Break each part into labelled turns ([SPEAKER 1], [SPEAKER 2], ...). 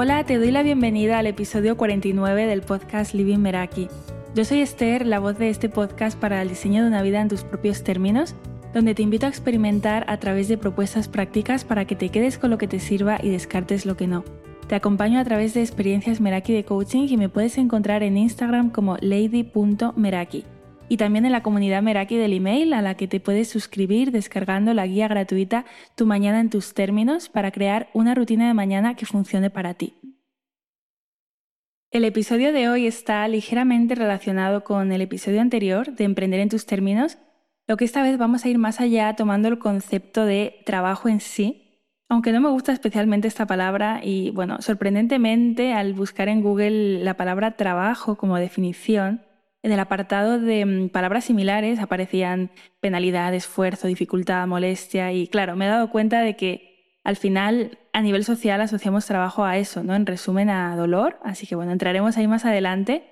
[SPEAKER 1] Hola, te doy la bienvenida al episodio 49 del podcast Living Meraki. Yo soy Esther, la voz de este podcast para el diseño de una vida en tus propios términos, donde te invito a experimentar a través de propuestas prácticas para que te quedes con lo que te sirva y descartes lo que no. Te acompaño a través de experiencias Meraki de coaching y me puedes encontrar en Instagram como lady.meraki y también en la comunidad Meraki del email a la que te puedes suscribir descargando la guía gratuita Tu mañana en tus términos para crear una rutina de mañana que funcione para ti. El episodio de hoy está ligeramente relacionado con el episodio anterior de Emprender en tus términos, lo que esta vez vamos a ir más allá tomando el concepto de trabajo en sí, aunque no me gusta especialmente esta palabra y bueno, sorprendentemente al buscar en Google la palabra trabajo como definición, en el apartado de mm, palabras similares aparecían penalidad, esfuerzo, dificultad, molestia y claro, me he dado cuenta de que al final a nivel social asociamos trabajo a eso, ¿no? En resumen a dolor, así que bueno, entraremos ahí más adelante.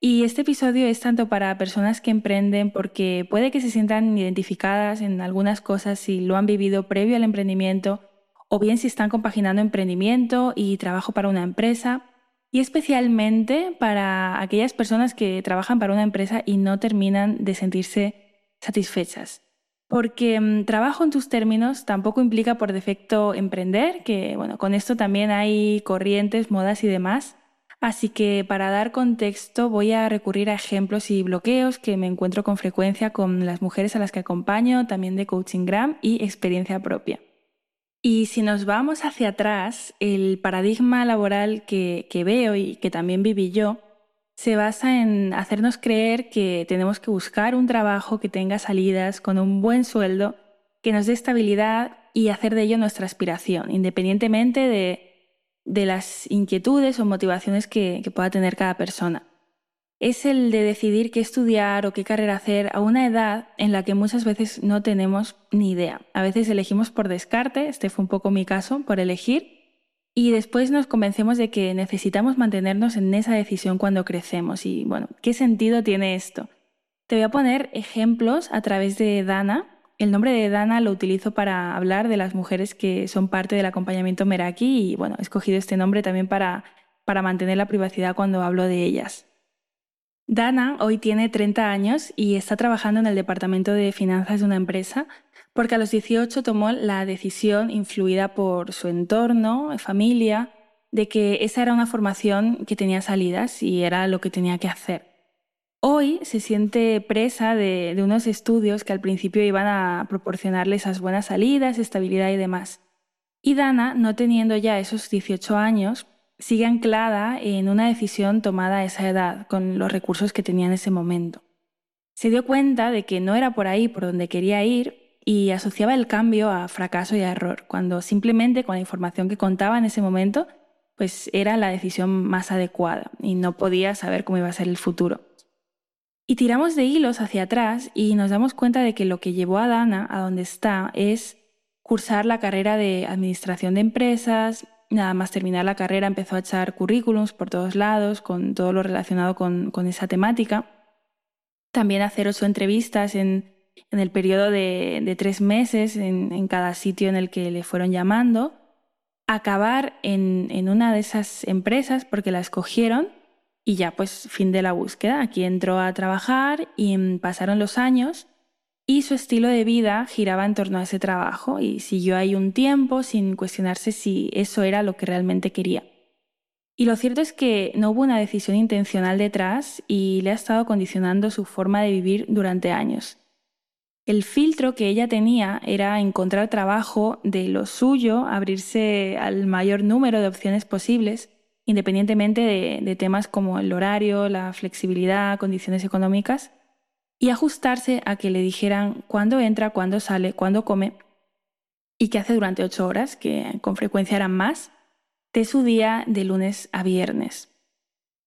[SPEAKER 1] Y este episodio es tanto para personas que emprenden porque puede que se sientan identificadas en algunas cosas si lo han vivido previo al emprendimiento o bien si están compaginando emprendimiento y trabajo para una empresa y especialmente para aquellas personas que trabajan para una empresa y no terminan de sentirse satisfechas. Porque mm, trabajo en tus términos tampoco implica por defecto emprender, que bueno, con esto también hay corrientes, modas y demás. Así que para dar contexto voy a recurrir a ejemplos y bloqueos que me encuentro con frecuencia con las mujeres a las que acompaño, también de Coaching Gram y experiencia propia. Y si nos vamos hacia atrás, el paradigma laboral que, veo y que también viví yo, se basa en hacernos creer que tenemos que buscar un trabajo que tenga salidas con un buen sueldo, que nos dé estabilidad y hacer de ello nuestra aspiración, independientemente de, las inquietudes o motivaciones que pueda tener cada persona es el de decidir qué estudiar o qué carrera hacer a una edad en la que muchas veces no tenemos ni idea. A veces elegimos por descarte, este fue un poco mi caso, por elegir, y después nos convencemos de que necesitamos mantenernos en esa decisión cuando crecemos. Y bueno, ¿qué sentido tiene esto? Te voy a poner ejemplos a través de Dana. El nombre de Dana lo utilizo para hablar de las mujeres que son parte del acompañamiento Meraki y bueno, he escogido este nombre también para, para mantener la privacidad cuando hablo de ellas. Dana hoy tiene 30 años y está trabajando en el departamento de finanzas de una empresa porque a los 18 tomó la decisión, influida por su entorno, familia, de que esa era una formación que tenía salidas y era lo que tenía que hacer. Hoy se siente presa de, unos estudios que al principio iban a proporcionarle esas buenas salidas, estabilidad y demás. Y Dana, no teniendo ya esos 18 años, sigue anclada en una decisión tomada a esa edad, con los recursos que tenía en ese momento. Se dio cuenta de que no era por ahí por donde quería ir y asociaba el cambio a fracaso y a error, cuando simplemente con la información que contaba en ese momento, pues era la decisión más adecuada y no podía saber cómo iba a ser el futuro. Y tiramos de hilos hacia atrás y nos damos cuenta de que lo que llevó a Dana a donde está es cursar la carrera de administración de empresas, nada más terminar la carrera empezó a echar currículums por todos lados con todo lo relacionado con, esa temática. También hacer ocho entrevistas en, el periodo de, tres meses en, cada sitio en el que le fueron llamando. Acabar en, en una de esas empresas porque la escogieron y ya pues fin de la búsqueda. Aquí entró a trabajar y pasaron los años y su estilo de vida giraba en torno a ese trabajo y siguió ahí un tiempo sin cuestionarse si eso era lo que realmente quería. Y lo cierto es que no hubo una decisión intencional detrás y le ha estado condicionando su forma de vivir durante años. El filtro que ella tenía era encontrar trabajo de lo suyo, abrirse al mayor número de opciones posibles, independientemente de, de temas como el horario, la flexibilidad, condiciones económicas, y ajustarse a que le dijeran cuándo entra, cuándo sale, cuándo come y qué hace durante ocho horas, que con frecuencia eran más, de su día de lunes a viernes.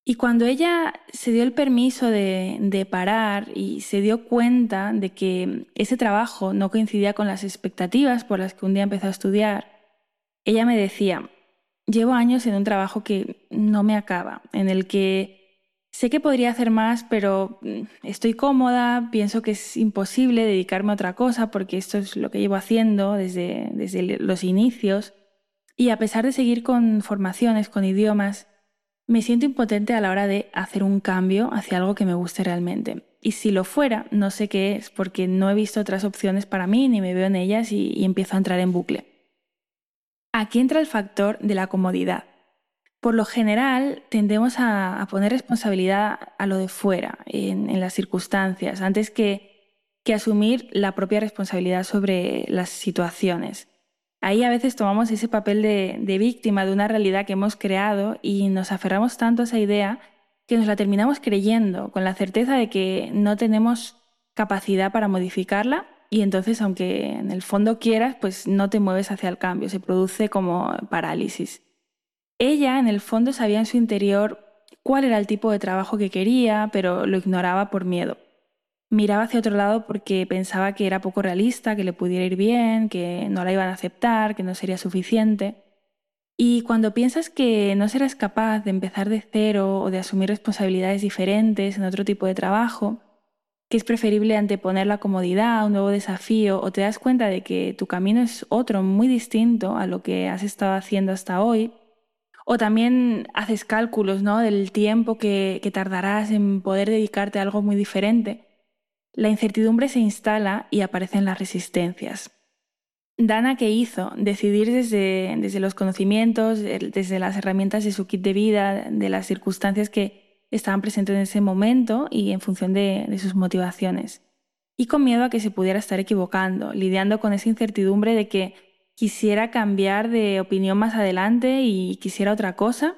[SPEAKER 1] Y cuando ella se dio el permiso de, de, parar y se dio cuenta de que ese trabajo no coincidía con las expectativas por las que un día empezó a estudiar, ella me decía, llevo años en un trabajo que no me acaba, en el que Sé que podría hacer más, pero mm, estoy cómoda, pienso que es imposible dedicarme a otra cosa porque esto es lo que llevo haciendo desde, desde los inicios. Y a pesar de seguir con formaciones, con idiomas, me siento impotente a la hora de hacer un cambio hacia algo que me guste realmente. Y si lo fuera, no sé qué es, porque no he visto otras opciones para mí, ni me veo en ellas y, empiezo a entrar en bucle. Aquí entra el factor de la comodidad. Por lo general, tendemos a, poner responsabilidad a lo de fuera, en, las circunstancias, antes que, que asumir la propia responsabilidad sobre las situaciones. Ahí a veces tomamos ese papel de, de, víctima de una realidad que hemos creado y nos aferramos tanto a esa idea que nos la terminamos creyendo, con la certeza de que no tenemos capacidad para modificarla y entonces aunque en el fondo quieras, pues no te mueves hacia el cambio, se produce como parálisis. Ella en el fondo sabía en su interior cuál era el tipo de trabajo que quería, pero lo ignoraba por miedo miraba hacia otro lado porque pensaba que era poco realista, que le pudiera ir bien, que no la iban a aceptar, que no sería suficiente. Y cuando piensas que no serás capaz de empezar de cero o de asumir responsabilidades diferentes en otro tipo de trabajo, que es preferible anteponer la comodidad a un nuevo desafío o te das cuenta de que tu camino es otro muy distinto a lo que has estado haciendo hasta hoy, o también haces cálculos ¿no? del tiempo que, tardarás en poder dedicarte a algo muy diferente, la incertidumbre se instala y aparecen las resistencias. Dana, ¿qué hizo? Decidir desde, desde, los conocimientos, desde las herramientas de su kit de vida, de las circunstancias que estaban presentes en ese momento y en función de sus motivaciones. Y con miedo a que se pudiera estar equivocando, lidiando con esa incertidumbre de que quisiera cambiar de opinión más adelante y quisiera otra cosa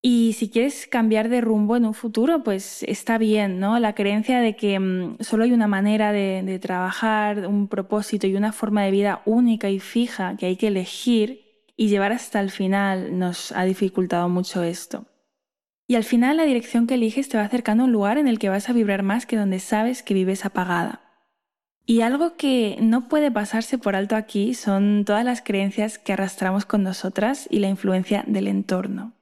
[SPEAKER 1] y si quieres cambiar de rumbo en un futuro, pues está bien, ¿no? La creencia de que mm, solo hay una manera de, trabajar, un propósito y una forma de vida única y fija que hay que elegir y llevar hasta el final nos ha dificultado mucho esto. Y al final la dirección que eliges te va acercando a un lugar en el que vas a vibrar más que donde sabes que vives apagada. Y algo que no puede pasarse por alto aquí son todas las creencias que arrastramos con nosotras y la influencia del entorno.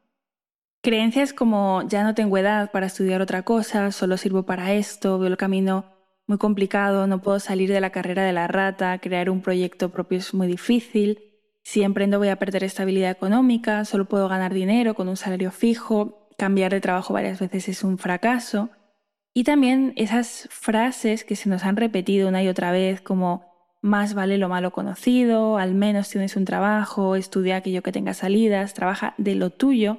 [SPEAKER 1] Creencias como ya no tengo edad para estudiar otra cosa, solo sirvo para esto, veo el camino muy complicado, no puedo salir de la carrera de la rata, crear un proyecto propio es muy difícil, si emprendo voy a perder estabilidad económica, solo puedo ganar dinero con un salario fijo, cambiar de trabajo varias veces es un fracaso. Y también esas frases que se nos han repetido una y otra vez como más vale lo malo conocido, al menos tienes un trabajo, estudia aquello que tenga salidas, trabaja de lo tuyo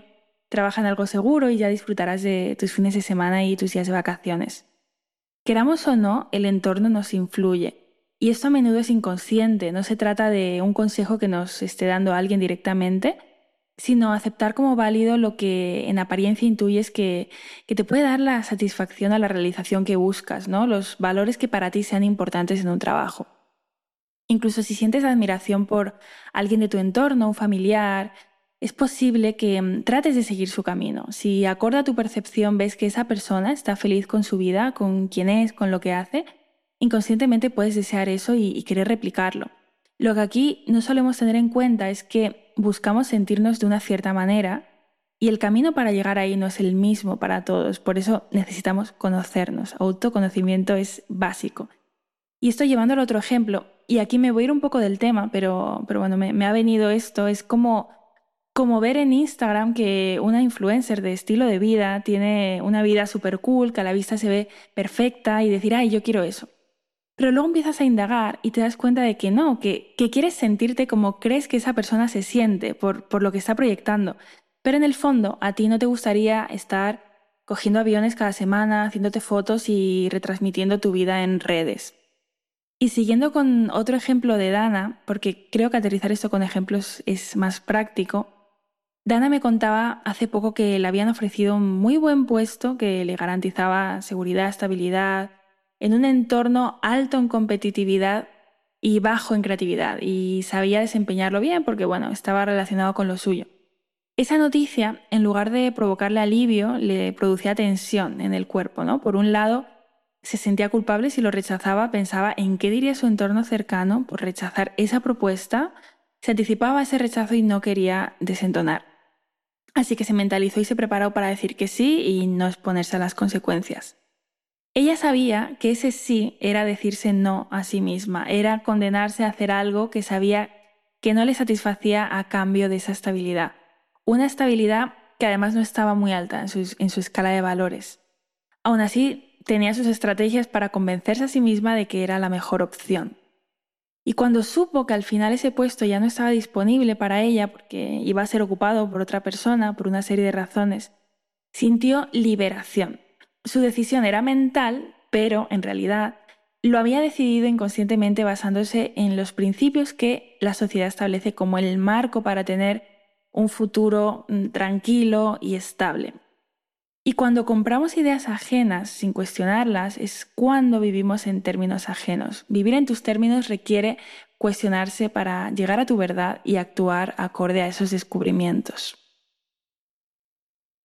[SPEAKER 1] Trabaja en algo seguro y ya disfrutarás de tus fines de semana y tus días de vacaciones. Queramos o no, el entorno nos influye. Y esto a menudo es inconsciente, no se trata de un consejo que nos esté dando alguien directamente, sino aceptar como válido lo que en apariencia intuyes que, que te puede dar la satisfacción a la realización que buscas, ¿no? los valores que para ti sean importantes en un trabajo. Incluso si sientes admiración por alguien de tu entorno, un familiar, es posible que mm, trates de seguir su camino. Si acorde a tu percepción ves que esa persona está feliz con su vida, con quién es, con lo que hace, inconscientemente puedes desear eso y, querer replicarlo. Lo que aquí no solemos tener en cuenta es que buscamos sentirnos de una cierta manera y el camino para llegar ahí no es el mismo para todos, por eso necesitamos conocernos. Autoconocimiento es básico. Y esto llevándolo a otro ejemplo, y aquí me voy a ir un poco del tema, pero, pero bueno, me ha venido esto, es como como ver en Instagram que una influencer de estilo de vida tiene una vida súper cool, que a la vista se ve perfecta y decir, ay, yo quiero eso. Pero luego empiezas a indagar y te das cuenta de que no, que, quieres sentirte como crees que esa persona se siente por, por lo que está proyectando. Pero en el fondo a ti no te gustaría estar cogiendo aviones cada semana, haciéndote fotos y retransmitiendo tu vida en redes. Y siguiendo con otro ejemplo de Dana, porque creo que aterrizar esto con ejemplos es más práctico, Dana me contaba hace poco que le habían ofrecido un muy buen puesto que le garantizaba seguridad, estabilidad, en un entorno alto en competitividad y bajo en creatividad, y sabía desempeñarlo bien porque, bueno, estaba relacionado con lo suyo. Esa noticia, en lugar de provocarle alivio, le producía tensión en el cuerpo, ¿no? Por un lado, se sentía culpable si lo rechazaba, pensaba en qué diría su entorno cercano por rechazar esa propuesta, se anticipaba ese rechazo y no quería desentonar. Así que se mentalizó y se preparó para decir que sí y no exponerse a las consecuencias. Ella sabía que ese sí era decirse no a sí misma, era condenarse a hacer algo que sabía que no le satisfacía a cambio de esa estabilidad. Una estabilidad que además no estaba muy alta en su, escala de valores. Aún así, tenía sus estrategias para convencerse a sí misma de que era la mejor opción. Y cuando supo que al final ese puesto ya no estaba disponible para ella porque iba a ser ocupado por otra persona por una serie de razones, sintió liberación. Su decisión era mental, pero en realidad lo había decidido inconscientemente basándose en los principios que la sociedad establece como el marco para tener un futuro mm, tranquilo y estable. Y cuando compramos ideas ajenas sin cuestionarlas es cuando vivimos en términos ajenos. Vivir en tus términos requiere cuestionarse para llegar a tu verdad y actuar acorde a esos descubrimientos.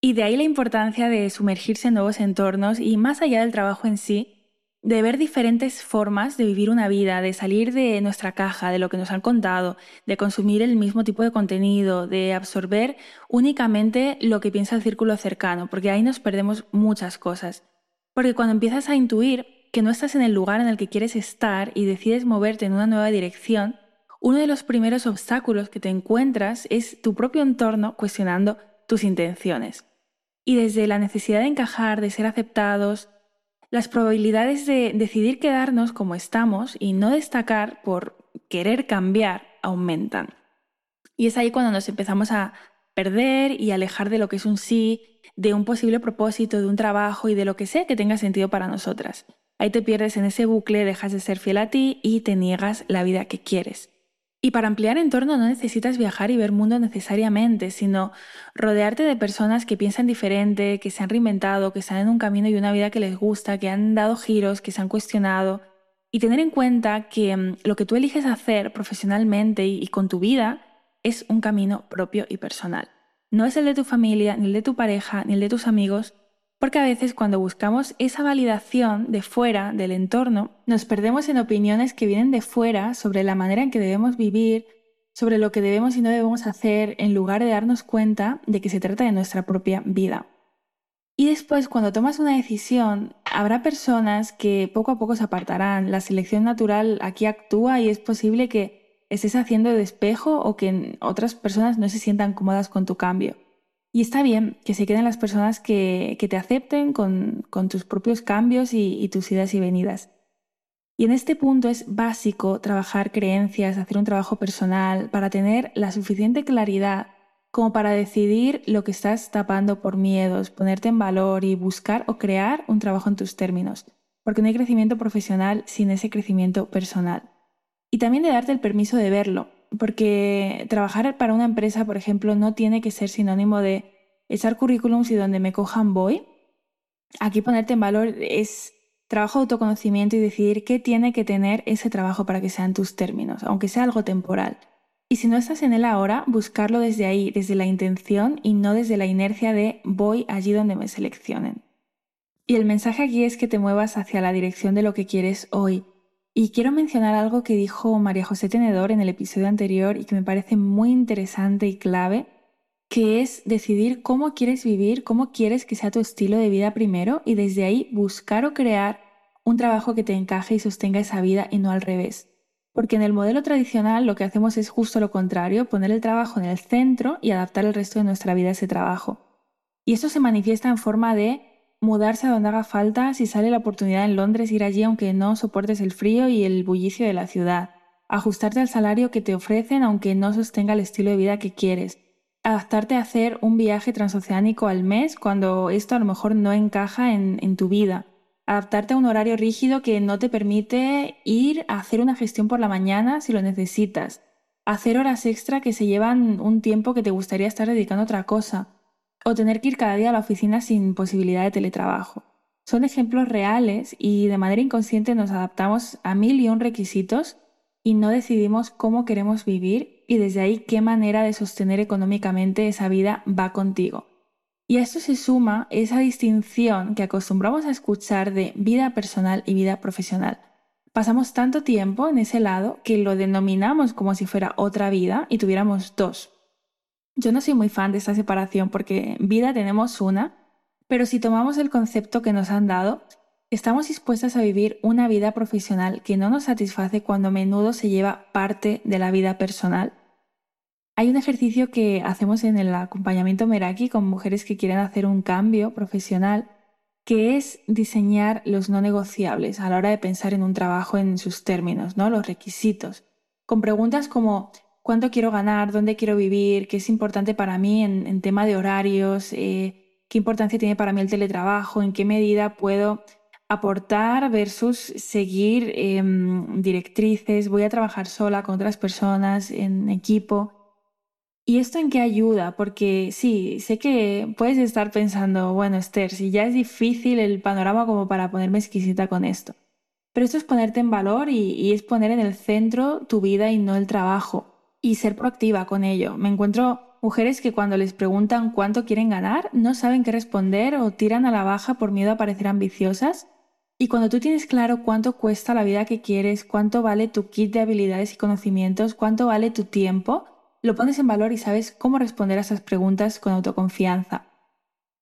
[SPEAKER 1] Y de ahí la importancia de sumergirse en nuevos entornos y más allá del trabajo en sí, de ver diferentes formas de vivir una vida, de salir de nuestra caja, de lo que nos han contado, de consumir el mismo tipo de contenido, de absorber únicamente lo que piensa el círculo cercano, porque ahí nos perdemos muchas cosas. Porque cuando empiezas a intuir que no estás en el lugar en el que quieres estar y decides moverte en una nueva dirección, uno de los primeros obstáculos que te encuentras es tu propio entorno cuestionando tus intenciones. Y desde la necesidad de encajar, de ser aceptados, las probabilidades de decidir quedarnos como estamos y no destacar por querer cambiar aumentan. Y es ahí cuando nos empezamos a perder y alejar de lo que es un sí, de un posible propósito, de un trabajo y de lo que sea que tenga sentido para nosotras. Ahí te pierdes en ese bucle, dejas de ser fiel a ti y te niegas la vida que quieres. Y para ampliar entorno no necesitas viajar y ver mundo necesariamente, sino rodearte de personas que piensan diferente, que se han reinventado, que están en un camino y una vida que les gusta, que han dado giros, que se han cuestionado. Y tener en cuenta que mm, lo que tú eliges hacer profesionalmente y con tu vida es un camino propio y personal. No es el de tu familia, ni el de tu pareja, ni el de tus amigos, porque a veces cuando buscamos esa validación de fuera, del entorno, nos perdemos en opiniones que vienen de fuera sobre la manera en que debemos vivir, sobre lo que debemos y no debemos hacer, en lugar de darnos cuenta de que se trata de nuestra propia vida. Y después, cuando tomas una decisión, habrá personas que poco a poco se apartarán. La selección natural aquí actúa y es posible que estés haciendo de espejo o que otras personas no se sientan cómodas con tu cambio. Y está bien que se queden las personas que, te acepten con, tus propios cambios y, y tus idas y venidas. Y en este punto es básico trabajar creencias, hacer un trabajo personal para tener la suficiente claridad como para decidir lo que estás tapando por miedos, ponerte en valor y buscar o crear un trabajo en tus términos, porque no hay crecimiento profesional sin ese crecimiento personal. Y también de darte el permiso de verlo, porque trabajar para una empresa, por ejemplo, no tiene que ser sinónimo de echar currículums y donde me cojan voy. Aquí ponerte en valor es trabajo de autoconocimiento y decidir qué tiene que tener ese trabajo para que sean tus términos, aunque sea algo temporal. Y si no estás en él ahora, buscarlo desde ahí, desde la intención y no desde la inercia de voy allí donde me seleccionen. Y el mensaje aquí es que te muevas hacia la dirección de lo que quieres hoy, y quiero mencionar algo que dijo María José Tenedor en el episodio anterior y que me parece muy interesante y clave, que es decidir cómo quieres vivir, cómo quieres que sea tu estilo de vida primero y desde ahí buscar o crear un trabajo que te encaje y sostenga esa vida y no al revés. Porque en el modelo tradicional lo que hacemos es justo lo contrario, poner el trabajo en el centro y adaptar el resto de nuestra vida a ese trabajo. Y eso se manifiesta en forma de mudarse a donde haga falta si sale la oportunidad en Londres, ir allí aunque no soportes el frío y el bullicio de la ciudad, ajustarte al salario que te ofrecen aunque no sostenga el estilo de vida que quieres, adaptarte a hacer un viaje transoceánico al mes cuando esto a lo mejor no encaja en, tu vida, adaptarte a un horario rígido que no te permite ir a hacer una gestión por la mañana si lo necesitas, hacer horas extra que se llevan un tiempo que te gustaría estar dedicando a otra cosa, o tener que ir cada día a la oficina sin posibilidad de teletrabajo. Son ejemplos reales y de manera inconsciente nos adaptamos a mil y un requisitos y no decidimos cómo queremos vivir y desde ahí qué manera de sostener económicamente esa vida va contigo. Y a esto se suma esa distinción que acostumbramos a escuchar de vida personal y vida profesional. Pasamos tanto tiempo en ese lado que lo denominamos como si fuera otra vida y tuviéramos dos. Yo no soy muy fan de esta separación porque vida tenemos una, pero si tomamos el concepto que nos han dado, estamos dispuestas a vivir una vida profesional que no nos satisface cuando a menudo se lleva parte de la vida personal Hay un ejercicio que hacemos en el acompañamiento Meraki con mujeres que quieren hacer un cambio profesional, que es diseñar los no negociables a la hora de pensar en un trabajo en sus términos, ¿no? Los requisitos. Con preguntas como cuánto quiero ganar, dónde quiero vivir, qué es importante para mí en, tema de horarios, eh, qué importancia tiene para mí el teletrabajo, en qué medida puedo aportar versus seguir em, directrices, voy a trabajar sola con otras personas en equipo. ¿Y esto en qué ayuda? Porque sí, sé que puedes estar pensando, bueno, Esther, si ya es difícil el panorama como para ponerme exquisita con esto. Pero esto es ponerte en valor y, y es poner en el centro tu vida y no el trabajo. Y ser proactiva con ello. Me encuentro mujeres que cuando les preguntan cuánto quieren ganar, no saben qué responder o tiran a la baja por miedo a parecer ambiciosas y cuando tú tienes claro cuánto cuesta la vida que quieres, cuánto vale tu kit de habilidades y conocimientos, cuánto vale tu tiempo, lo pones en valor y sabes cómo responder a esas preguntas con autoconfianza.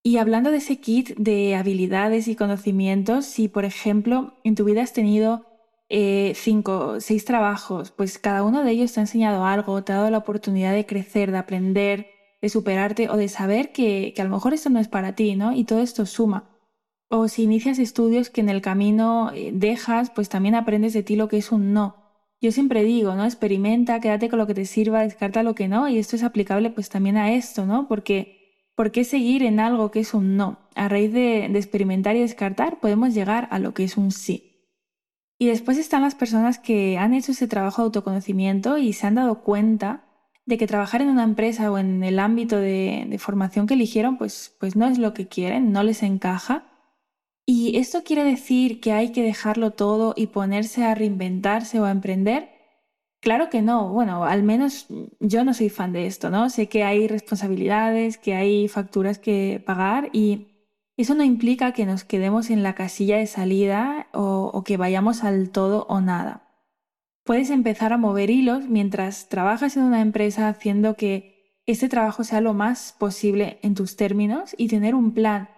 [SPEAKER 1] Y hablando de ese kit de habilidades y conocimientos, si por ejemplo en tu vida has tenido eh, cinco, seis trabajos, pues cada uno de ellos te ha enseñado algo, te ha dado la oportunidad de crecer, de aprender, de superarte o de saber que, que a lo mejor esto no es para ti, ¿no? Y todo esto suma. O si inicias estudios que en el camino eh, dejas, pues también aprendes de ti lo que es un no. Yo siempre digo, ¿no? Experimenta, quédate con lo que te sirva, descarta lo que no, y esto es aplicable pues también a esto, ¿no? Porque ¿por qué seguir en algo que es un no? A raíz de, de experimentar y descartar podemos llegar a lo que es un sí. Y después están las personas que han hecho ese trabajo de autoconocimiento y se han dado cuenta de que trabajar en una empresa o en el ámbito de, formación que eligieron pues, pues no es lo que quieren, no les encaja ¿Y esto quiere decir que hay que dejarlo todo y ponerse a reinventarse o a emprender? Claro que no. Bueno, al menos yo no soy fan de esto, ¿no? Sé que hay responsabilidades, que hay facturas que pagar y eso no implica que nos quedemos en la casilla de salida o, que vayamos al todo o nada. Puedes empezar a mover hilos mientras trabajas en una empresa haciendo que este trabajo sea lo más posible en tus términos y tener un plan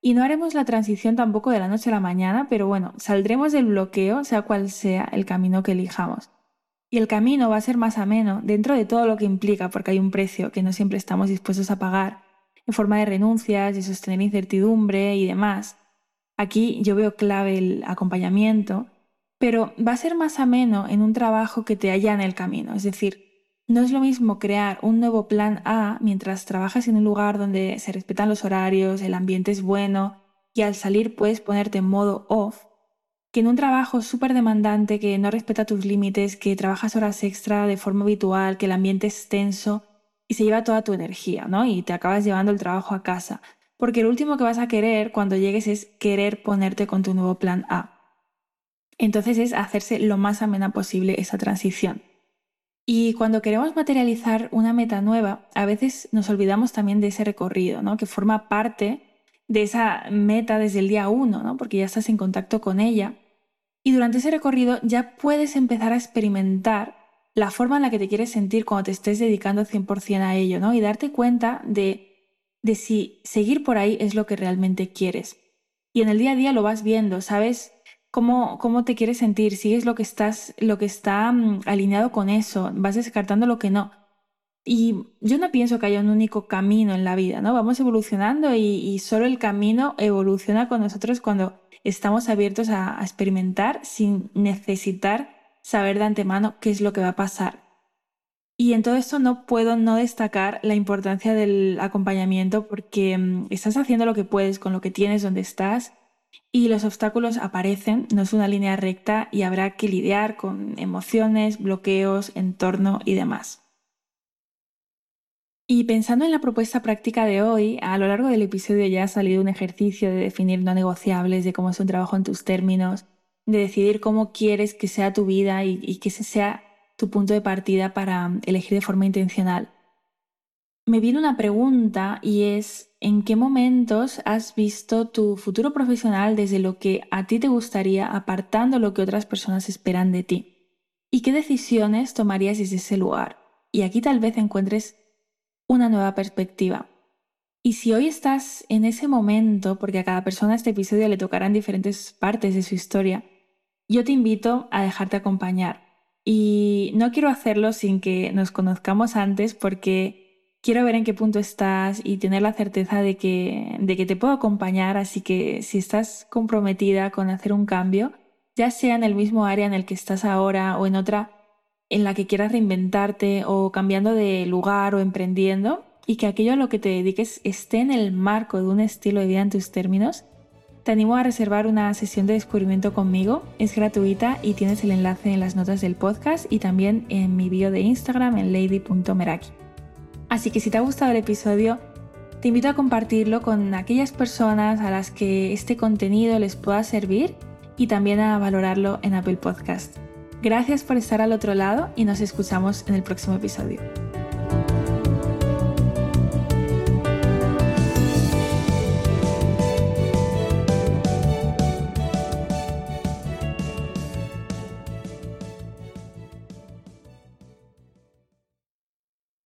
[SPEAKER 1] y no haremos la transición tampoco de la noche a la mañana, pero bueno, saldremos del bloqueo, sea cual sea el camino que elijamos. Y el camino va a ser más ameno dentro de todo lo que implica, porque hay un precio que no siempre estamos dispuestos a pagar, en forma de renuncias, de sostener incertidumbre y demás. Aquí yo veo clave el acompañamiento, pero va a ser más ameno en un trabajo que te halla en el camino, es decir, no es lo mismo crear un nuevo plan A mientras trabajas en un lugar donde se respetan los horarios, el ambiente es bueno y al salir puedes ponerte en modo off, que en un trabajo súper demandante que no respeta tus límites, que trabajas horas extra de forma habitual, que el ambiente es tenso y se lleva toda tu energía, ¿no? Y te acabas llevando el trabajo a casa. Porque lo último que vas a querer cuando llegues es querer ponerte con tu nuevo plan A. Entonces es hacerse lo más amena posible esa transición. Y cuando queremos materializar una meta nueva, a veces nos olvidamos también de ese recorrido, ¿no? que forma parte de esa meta desde el día uno, ¿no? porque ya estás en contacto con ella. Y durante ese recorrido ya puedes empezar a experimentar la forma en la que te quieres sentir cuando te estés dedicando 100% a ello, ¿no? Y darte cuenta de, de si seguir por ahí es lo que realmente quieres. Y en el día a día lo vas viendo, ¿sabes? cómo, cómo te quieres sentir, sigues lo que estás, lo que está mm, alineado con eso, vas descartando lo que no. Y yo no pienso que haya un único camino en la vida, ¿no? Vamos evolucionando y, solo el camino evoluciona con nosotros cuando estamos abiertos a experimentar sin necesitar saber de antemano qué es lo que va a pasar. Y en todo esto no puedo no destacar la importancia del acompañamiento porque mm, estás haciendo lo que puedes con lo que tienes donde estás y los obstáculos aparecen, no es una línea recta y habrá que lidiar con emociones, bloqueos, entorno y demás. Y pensando en la propuesta práctica de hoy, a lo largo del episodio ya ha salido un ejercicio de definir no negociables, de cómo es un trabajo en tus términos, de decidir cómo quieres que sea tu vida y, que ese sea tu punto de partida para elegir de forma intencional. Me viene una pregunta y es, ¿En qué momentos has visto tu futuro profesional desde lo que a ti te gustaría, apartando lo que otras personas esperan de ti? ¿Y qué decisiones tomarías desde ese lugar? Y aquí tal vez encuentres una nueva perspectiva. Y si hoy estás en ese momento, porque a cada persona este episodio le tocarán diferentes partes de su historia, yo te invito a dejarte acompañar. Y no quiero hacerlo sin que nos conozcamos antes porque quiero ver en qué punto estás y tener la certeza de que, de que te puedo acompañar, así que si estás comprometida con hacer un cambio, ya sea en el mismo área en el que estás ahora o en otra en la que quieras reinventarte o cambiando de lugar o emprendiendo, y que aquello a lo que te dediques esté en el marco de un estilo de vida en tus términos, te animo a reservar una sesión de descubrimiento conmigo. Es gratuita y tienes el enlace en las notas del podcast y también en mi bio de Instagram en lady.meraki. Así que si te ha gustado el episodio, te invito a compartirlo con aquellas personas a las que este contenido les pueda servir y también a valorarlo en Apple Podcast. Gracias por estar al otro lado y nos escuchamos en el próximo episodio.